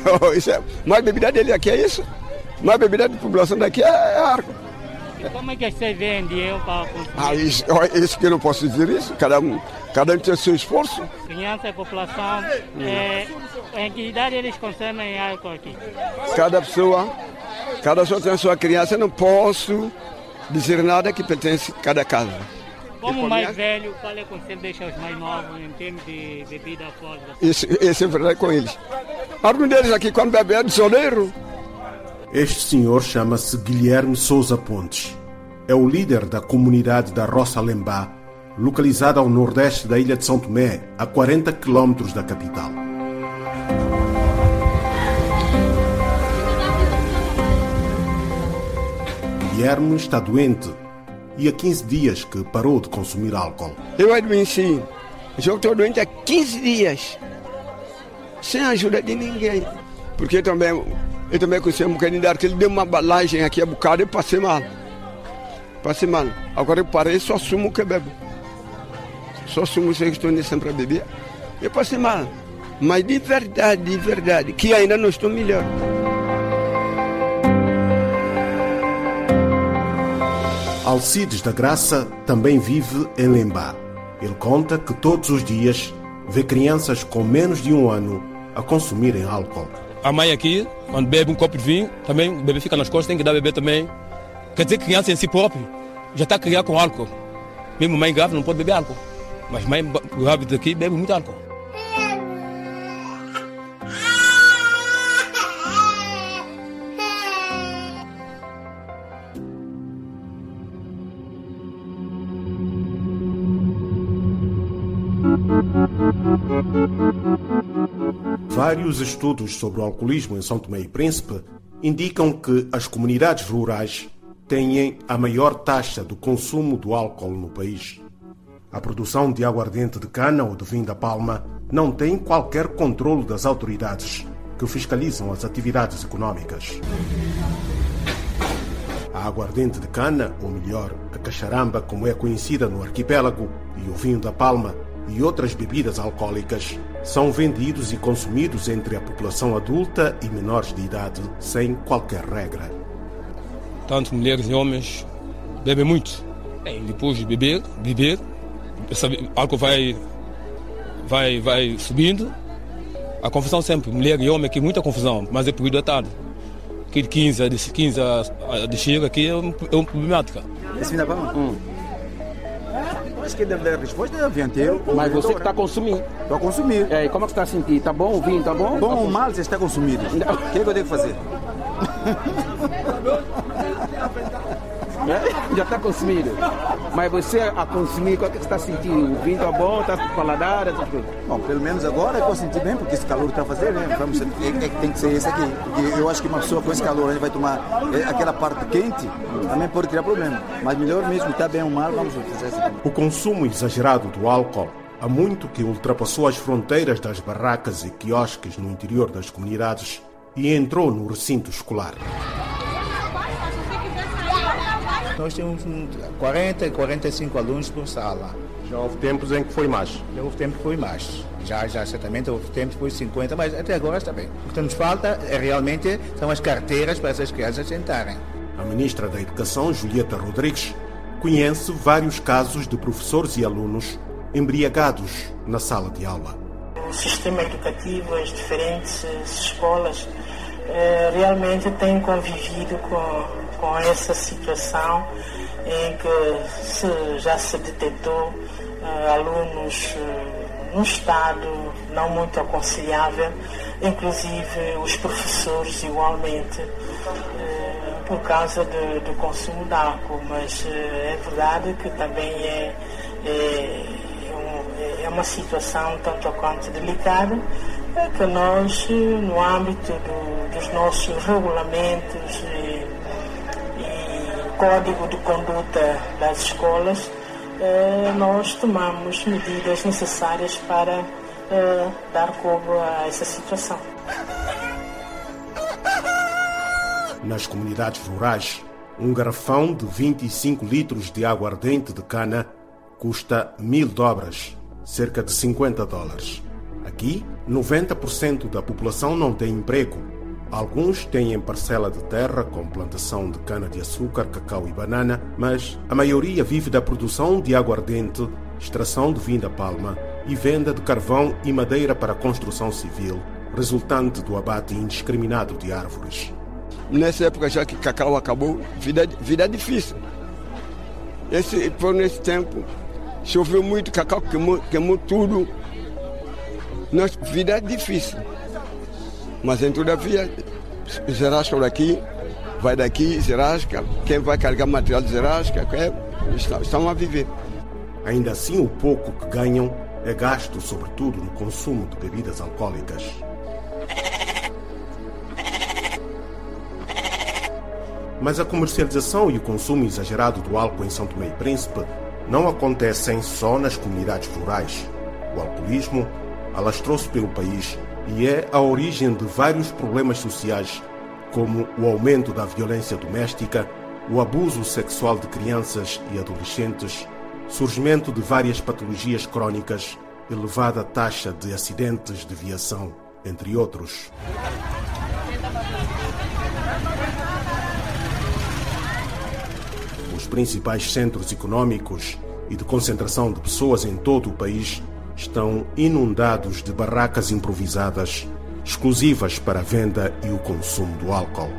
isso é, mais bebida dele aqui é isso. Mais bebida da população daqui é, é arco. E como é que você vende eu para consumir? Ah, isso, isso que eu não posso dizer isso. Cada um, cada um tem o seu esforço. Criança e população, é, em que idade eles consomem álcool aqui? Cada pessoa, cada pessoa tem a sua criança. Eu não posso dizer nada que pertence a cada casa. Como mais velho, qual é o conselho deixa os mais novos em termos de bebida alcoólica? Isso, isso é verdade com eles. Alguns deles aqui, quando bebem, é desoneiro. Este senhor chama-se Guilherme Souza Pontes. É o líder da comunidade da Roça Lembá, localizada ao nordeste da ilha de São Tomé, a 40 quilómetros da capital. Guilherme está doente e há 15 dias que parou de consumir álcool. Eu adoeci. Eu estou doente há 15 dias. Sem ajuda de ninguém. Porque também, eu também conheci um de que ele deu uma balagem aqui a bocado e passei mal. Passei mal. Agora eu parei só assumo que bebo. Só assumo que estou sempre a beber. Eu passei mal. Mas de verdade, de verdade, que ainda não estou melhor. Alcides da Graça também vive em Lembá. Ele conta que todos os dias vê crianças com menos de um ano a consumirem álcool. A mãe aqui, quando bebe um copo de vinho, também o bebê fica nas costas, tem que dar bebê também. Quer dizer, criança em si próprio já está criada com álcool. Mesmo mãe grávida não pode beber álcool. Mas mãe grávida aqui bebe muito álcool. Vários estudos sobre o alcoolismo em São Tomé e Príncipe indicam que as comunidades rurais têm a maior taxa do consumo do álcool no país. A produção de aguardente de cana ou de vinho da palma não tem qualquer controle das autoridades que fiscalizam as atividades econômicas. A aguardente de cana, ou melhor, a cacharamba, como é conhecida no arquipélago, e o vinho da palma e outras bebidas alcoólicas são vendidos e consumidos entre a população adulta e menores de idade sem qualquer regra. Tanto mulheres e homens bebem muito. E depois de beber, beber, o álcool vai, vai, vai subindo. A confusão sempre, mulher e homem aqui, muita confusão, mas é proibido à tarde. Aqui de 15 a de 15 a de chega aqui é, um, é uma problemática. Hum. Acho que deve dar a resposta é avianteiro. Mas você que está a consumir. Estou a consumir. É, e como é que está a sentir? Está bom o vinho? Está bom? Bom ou mal, você está consumido. O que, é que eu devo fazer? Já está consumido. Mas você a consumir, qual é que está sentindo? O vinho está bom? Está paladar? Tá bom, pelo menos agora eu senti bem, porque esse calor está fazendo, né? Vamos, é, é, tem que ser esse aqui. Porque eu acho que uma pessoa com esse calor, a gente vai tomar é, aquela parte quente, também pode criar problema. Mas melhor mesmo, está bem ou mal, vamos fazer isso aqui. O consumo exagerado do álcool há muito que ultrapassou as fronteiras das barracas e quiosques no interior das comunidades e entrou no recinto escolar. Nós temos 40 e 45 alunos por sala. Já houve tempos em que foi mais? Já houve tempo que foi mais. Já, já certamente houve tempo que foi 50, mas até agora está bem. O que nos falta é realmente são as carteiras para essas crianças sentarem. A ministra da Educação, Julieta Rodrigues, conhece vários casos de professores e alunos embriagados na sala de aula. O sistema educativo, as diferentes escolas, eh, realmente têm convivido com com essa situação em que se, já se detectou uh, alunos uh, num estado não muito aconselhável, inclusive os professores igualmente, uh, por causa do, do, consumo de álcool. Mas é verdade que também é, é, é uma situação tanto quanto delicada que nós, no âmbito do, dos nossos regulamentos código de conduta das escolas, eh, nós tomamos medidas necessárias para eh, dar cobro a essa situação. Nas comunidades rurais, um garrafão de 25 litros de água ardente de cana custa mil dobras, cerca de 50 dólares. Aqui, 90% da população não tem emprego. Alguns têm parcela de terra com plantação de cana-de-açúcar, cacau e banana, mas a maioria vive da produção de aguardente, extração de vinho da palma e venda de carvão e madeira para construção civil, resultante do abate indiscriminado de árvores. Nessa época já que cacau acabou, vida, vida é difícil. Esse, foi nesse tempo, choveu muito, cacau queimou, queimou tudo. Nossa vida é difícil. Mas em todavia, Zerasca daqui, vai daqui, Zerasca, quem vai carregar material de Zerasca, estão, estão a viver. Ainda assim, o pouco que ganham é gasto sobretudo no consumo de bebidas alcoólicas. Mas a comercialização e o consumo exagerado do álcool em São Tomé e Príncipe não acontecem só nas comunidades rurais. O alcoolismo alastrou-se pelo país e é a origem de vários problemas sociais, como o aumento da violência doméstica, o abuso sexual de crianças e adolescentes, surgimento de várias patologias crônicas, elevada taxa de acidentes de viação, entre outros. Os principais centros econômicos e de concentração de pessoas em todo o país estão inundados de barracas improvisadas, exclusivas para a venda e o consumo do álcool.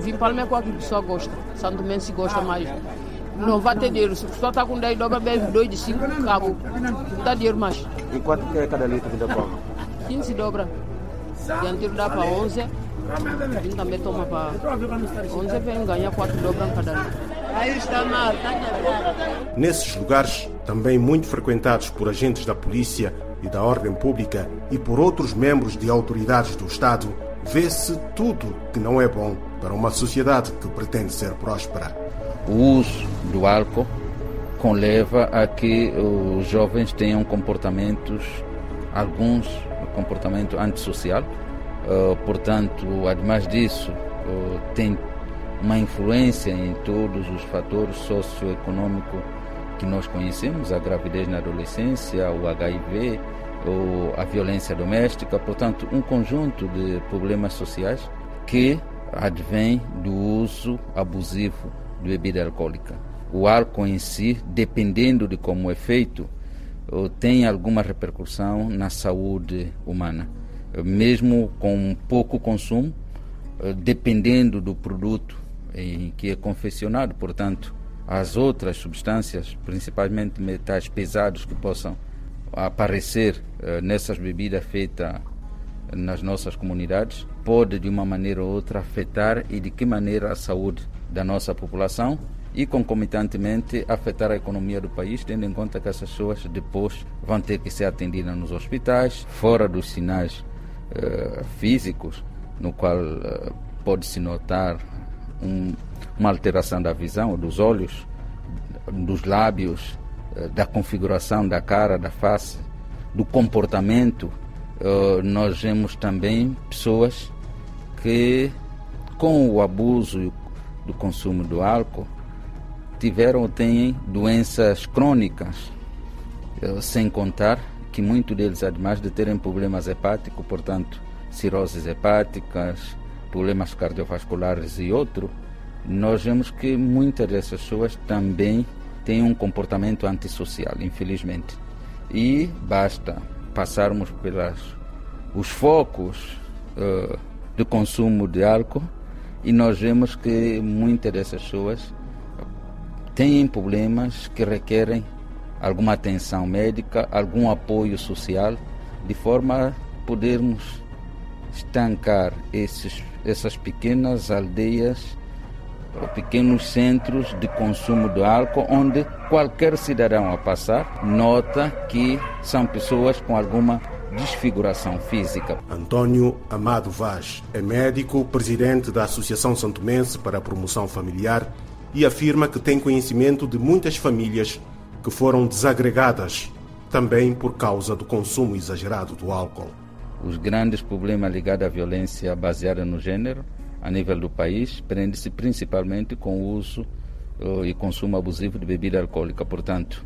Vim para é que pessoa gosta. Santo Mendes se gosta mais. Não vai ter dinheiro. Se só está com 10 dobra, bebe 2 de 5, acabou. Não dá dinheiro mais. E quanto que é cada litro que dá para? 15 dobra. De antigo dá para 11. Toma 11, vem ganhar 4 dobras cada Nesses lugares, também muito frequentados por agentes da polícia e da ordem pública e por outros membros de autoridades do Estado, vê-se tudo que não é bom para uma sociedade que pretende ser próspera. O uso do álcool conleva a que os jovens tenham comportamentos, alguns comportamento antissocial, uh, portanto, ademais disso, uh, tem uma influência em todos os fatores socioeconômicos que nós conhecemos, a gravidez na adolescência, o HIV, ou a violência doméstica, portanto, um conjunto de problemas sociais que advém do uso abusivo de bebida alcoólica. O álcool em si, dependendo de como é feito, tem alguma repercussão na saúde humana. Mesmo com pouco consumo, dependendo do produto em que é confeccionado, portanto, as outras substâncias, principalmente metais pesados que possam aparecer uh, nessas bebidas feitas nas nossas comunidades, pode de uma maneira ou outra afetar e de que maneira a saúde da nossa população e concomitantemente afetar a economia do país, tendo em conta que essas pessoas depois vão ter que ser atendidas nos hospitais, fora dos sinais uh, físicos, no qual uh, pode-se notar um, uma alteração da visão, dos olhos, dos lábios, eh, da configuração da cara, da face, do comportamento. Uh, nós vemos também pessoas que, com o abuso do consumo do álcool, tiveram ou têm doenças crônicas, uh, sem contar que muitos deles, ademais de terem problemas hepáticos, portanto, cirroses hepáticas, problemas cardiovasculares e outro, nós vemos que muitas dessas pessoas também têm um comportamento antissocial, infelizmente. E basta passarmos pelos os focos uh, de consumo de álcool e nós vemos que muitas dessas pessoas têm problemas que requerem alguma atenção médica, algum apoio social, de forma a podermos estancar esses essas pequenas aldeias ou pequenos centros de consumo de álcool, onde qualquer cidadão a passar nota que são pessoas com alguma desfiguração física. Antônio Amado Vaz é médico, presidente da Associação Santomense para a Promoção Familiar e afirma que tem conhecimento de muitas famílias que foram desagregadas também por causa do consumo exagerado do álcool os grandes problemas ligados à violência baseada no gênero a nível do país prende-se principalmente com o uso uh, e consumo abusivo de bebida alcoólica. Portanto,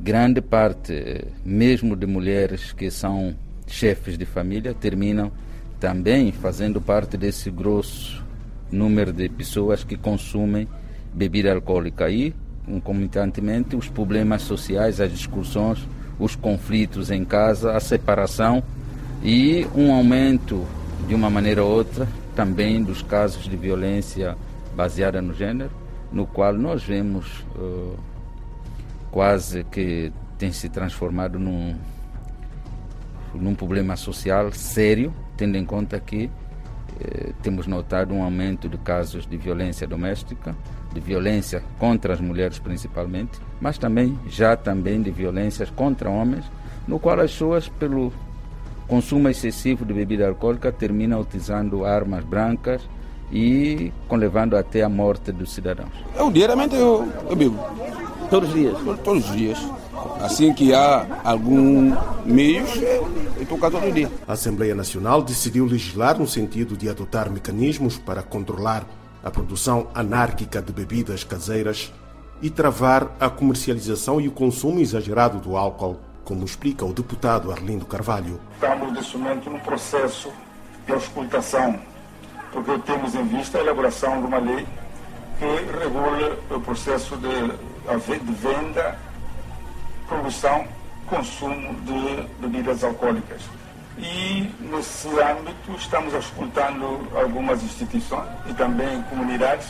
grande parte, mesmo de mulheres que são chefes de família terminam também fazendo parte desse grosso número de pessoas que consumem bebida alcoólica e, concomitantemente, os problemas sociais, as discussões, os conflitos em casa, a separação e um aumento, de uma maneira ou outra, também dos casos de violência baseada no gênero, no qual nós vemos uh, quase que tem se transformado num, num problema social sério, tendo em conta que eh, temos notado um aumento de casos de violência doméstica, de violência contra as mulheres principalmente, mas também já também de violências contra homens, no qual as pessoas pelo consumo excessivo de bebida alcoólica terminam utilizando armas brancas e com levando até a morte dos cidadãos. Eu diariamente eu, eu bebo. Todos os dias? Todos os dias. Assim que há algum meio, eu estou cá todo dia. A Assembleia Nacional decidiu legislar no sentido de adotar mecanismos para controlar a produção anárquica de bebidas caseiras e travar a comercialização e o consumo exagerado do álcool, como explica o deputado Arlindo Carvalho. Estamos neste momento num processo de auscultação, porque temos em vista a elaboração de uma lei que regula o processo de, de venda produção, consumo de bebidas alcoólicas. E nesse âmbito estamos escutando algumas instituições e também comunidades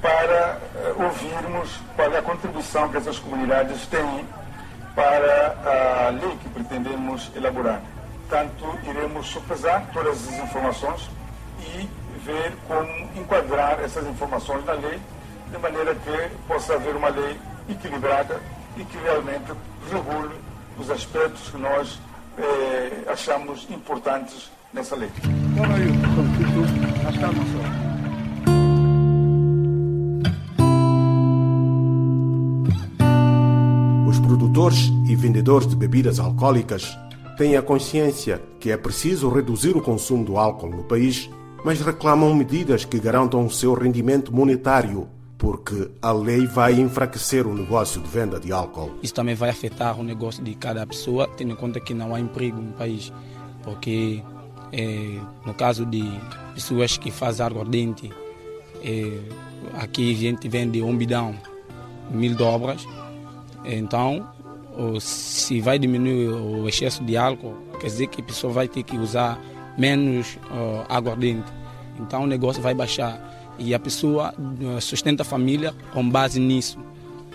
para uh, ouvirmos qual é a contribuição que essas comunidades têm para a lei que pretendemos elaborar. Portanto, iremos sopesar todas as informações e ver como enquadrar essas informações na lei, de maneira que possa haver uma lei equilibrada e que realmente regule os aspectos que nós eh, achamos importantes nessa lei. Os produtores e vendedores de bebidas alcoólicas têm a consciência que é preciso reduzir o consumo do álcool no país, mas reclamam medidas que garantam o seu rendimento monetário porque a lei vai enfraquecer o negócio de venda de álcool. Isso também vai afetar o negócio de cada pessoa, tendo em conta que não há emprego no país, porque é, no caso de pessoas que fazem aguardente, é, aqui a gente vende um bidão, mil dobras, então se vai diminuir o excesso de álcool, quer dizer que a pessoa vai ter que usar menos uh, aguardente, então o negócio vai baixar e a pessoa eh, sustenta a família com base nisso.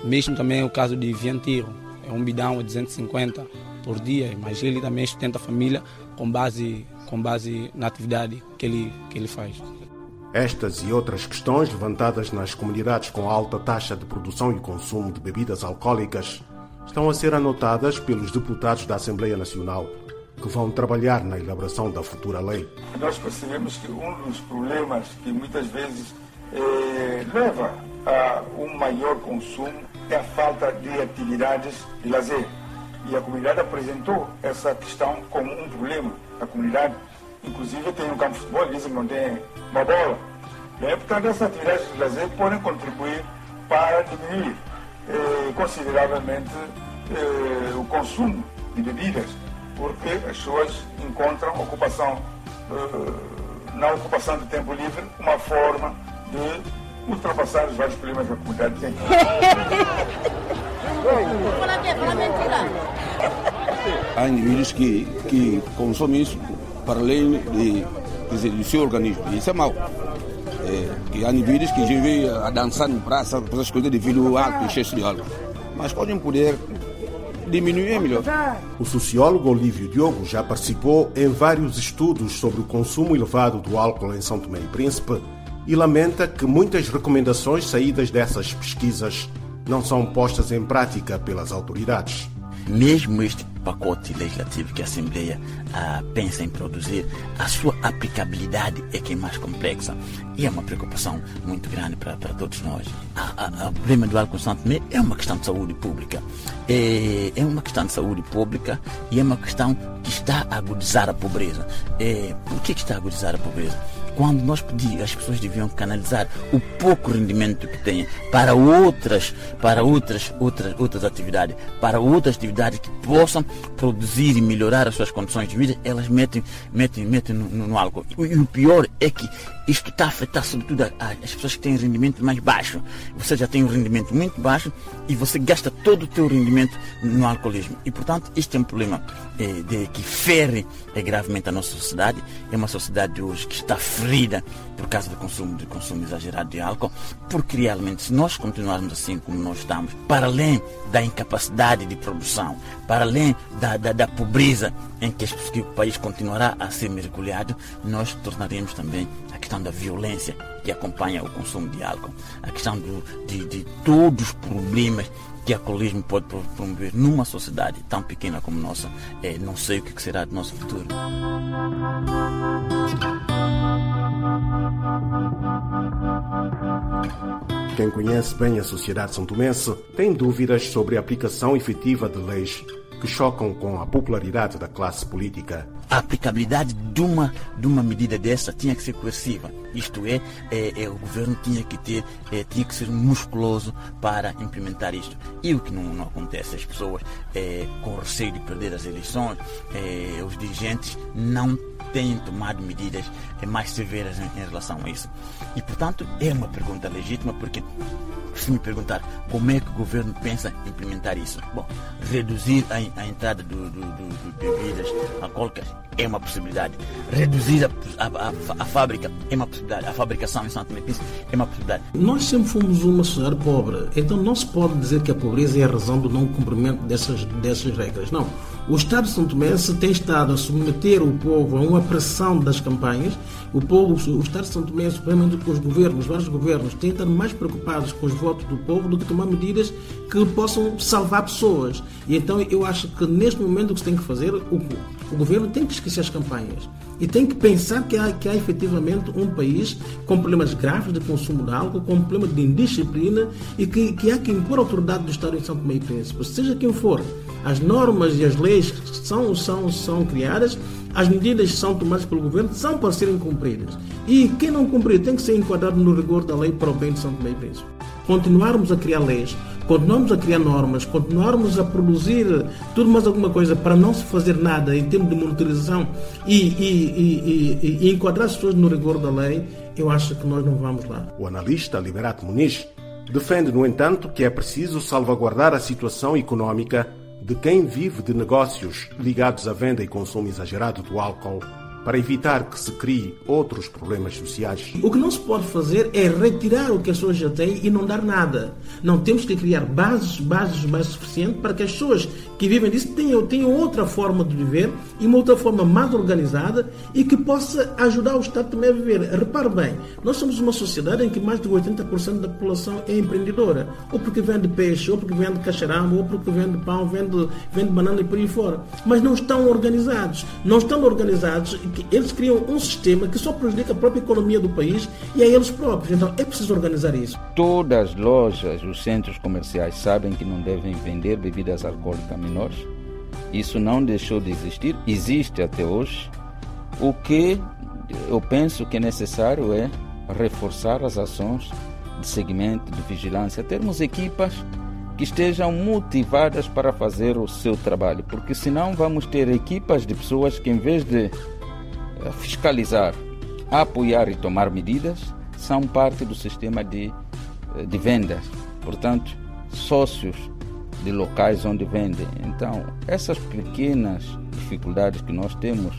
Mesmo também o caso de Viantiro, é um bidão de 250 por dia, mas ele também sustenta a família com base, com base na atividade que ele, que ele faz. Estas e outras questões levantadas nas comunidades com alta taxa de produção e consumo de bebidas alcoólicas estão a ser anotadas pelos deputados da Assembleia Nacional que vão trabalhar na elaboração da futura lei. Nós percebemos que um dos problemas que muitas vezes eh, leva a um maior consumo é a falta de atividades de lazer. E a comunidade apresentou essa questão como um problema. A comunidade, inclusive, tem um campo de futebol, dizem que não tem uma bola. Bem, portanto, essas atividades de lazer podem contribuir para diminuir eh, consideravelmente eh, o consumo de bebidas porque as pessoas encontram ocupação, eh, na ocupação de tempo livre, uma forma de ultrapassar os vários problemas que a comunidade tem. Há indivíduos que, que consomem isso para além de, dizer, do seu organismo. Isso é mau. É, que há indivíduos que vivem a dançar em praça, essas coisas devido ao álcool, excesso de álcool. Mas podem poder diminuir é melhor. O sociólogo Olívio Diogo já participou em vários estudos sobre o consumo elevado do álcool em São Tomé e Príncipe e lamenta que muitas recomendações saídas dessas pesquisas não são postas em prática pelas autoridades. Mesmo este pacote legislativo que a Assembleia ah, pensa em produzir, a sua aplicabilidade é que é mais complexa e é uma preocupação muito grande para, todos nós. o problema do álcool Santo é uma questão de saúde pública. É, é uma questão de saúde pública e é uma questão que está a agudizar a pobreza. É, por que está a agudizar a pobreza? Quando nós pedimos, as pessoas deviam canalizar o pouco rendimento que têm para outras, para outras, outras, outras atividades, para outras atividades que possam produzir e melhorar as suas condições de vida, elas metem, metem, metem no, no, álcool. E o pior é que isto está a afetar sobretudo as pessoas que têm rendimento mais baixo. Você já tem um rendimento muito baixo e você gasta todo o teu rendimento no alcoolismo. E portanto, este é um problema eh, de, que fere eh, gravemente a nossa sociedade. É uma sociedade hoje que está ferida por causa do consumo, do consumo exagerado de álcool, porque realmente se nós continuarmos assim como nós estamos, para além da incapacidade de produção, para além da, da, da pobreza em que, que o país continuará a ser mergulhado, nós tornaremos também a questão da violência que acompanha o consumo de álcool, a questão do, de, de todos os problemas que o alcoolismo pode promover numa sociedade tão pequena como nossa. É, não sei o que será do nosso futuro. Quem conhece bem a sociedade santomense tem dúvidas sobre a aplicação efetiva de leis que chocam com a popularidade da classe política. A aplicabilidade de uma, de uma medida dessa tinha que ser coerciva. Isto é, é, é o governo tinha que ter, é, tinha que ser musculoso para implementar isto. E o que não, não acontece, as pessoas é, com receio de perder as eleições, é, os dirigentes não têm tomado medidas é, mais severas em, relação a isso. E portanto é uma pergunta legítima porque se me perguntar como é que o governo pensa implementar isso, bom, reduzir a, a entrada do, do, do, de bebidas alcoólicas é uma possibilidade. Reduzir a, a, a, fábrica é uma possibilidade. A fabricação em Santo Metis é uma possibilidade. Nós sempre fomos uma sociedade pobre, então não se pode dizer que a pobreza é a razão do não cumprimento dessas, dessas regras. Não. O Estado de Santo Mense tem estado a submeter o povo a uma pressão das campanhas. O povo, o Estado de Santo Mense, principalmente com os governos, vários governos, têm estado mais preocupados com os votos do povo do que tomar medidas que possam salvar pessoas. E então eu acho que neste momento o que se tem que fazer, o, o governo tem que esquecer as campanhas e tem que pensar que há, que há efetivamente um país com problemas graves de consumo de álcool, com problemas de indisciplina e que, que há que impor a autoridade do Estado em São Tomé e Príncipe, seja quem for. As normas e as leis são, são, são criadas, as medidas que são tomadas pelo governo são para serem cumpridas. E quem não cumprir tem que ser enquadrado no rigor da lei para o bem de São Tomé e Príncipe. Continuarmos a criar leis, continuarmos a criar normas, continuarmos a produzir tudo mais alguma coisa para não se fazer nada em termos de monitorização e, e, e, e enquadrar as pessoas no rigor da lei, eu acho que nós não vamos lá. O analista Liberato Muniz defende, no entanto, que é preciso salvaguardar a situação econômica de quem vive de negócios ligados à venda e consumo exagerado do álcool para evitar que se crie outros problemas sociais. O que não se pode fazer é retirar o que as pessoas já têm e não dar nada. Não temos que criar bases, bases mais suficientes para que as pessoas que vivem disso tenham, tenham outra forma de viver e uma outra forma mais organizada e que possa ajudar o Estado também a viver. Repare bem, nós somos uma sociedade em que mais de 80% da população é empreendedora, ou porque vende peixe, ou porque vende cacharambo, ou porque vende pão, vende, vende banana e por aí fora. Mas não estão organizados. Não estão organizados eles criam um sistema que só prejudica a própria economia do país e a eles próprios. Então é preciso organizar isso. Todas as lojas, os centros comerciais sabem que não devem vender bebidas alcoólicas menores. Isso não deixou de existir, existe até hoje. O que eu penso que é necessário é reforçar as ações de segmento, de vigilância, termos equipas que estejam motivadas para fazer o seu trabalho, porque senão vamos ter equipas de pessoas que, em vez de fiscalizar, apoiar e tomar medidas são parte do sistema de, eh, de vendas. Portanto, sócios de locais onde vendem. Então, essas pequenas dificuldades que nós temos,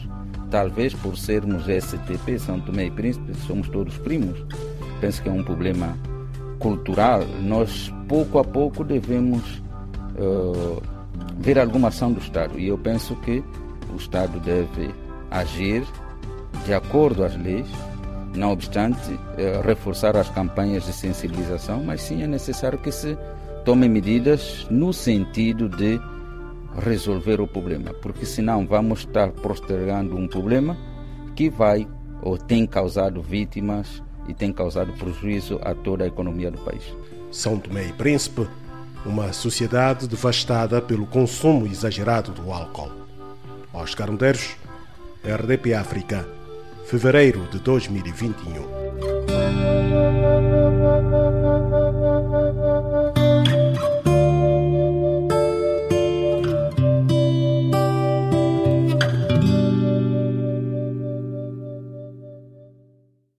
talvez por sermos STP, São Tomé e Príncipe, somos todos primos, penso que é um problema cultural. Nós, pouco a pouco, devemos uh, ver alguma ação do Estado. E eu penso que o Estado deve agir de acordo às leis, não obstante eh, reforçar as campanhas de sensibilização, mas sim é necessário que se tomem medidas no sentido de resolver o problema, porque senão vamos estar postergando um problema que vai ou tem causado vítimas e tem causado prejuízo a toda a economia do país. São Tomé e Príncipe, uma sociedade devastada pelo consumo exagerado do álcool. Oscar Medeiros, RDP África fevereiro de 2021.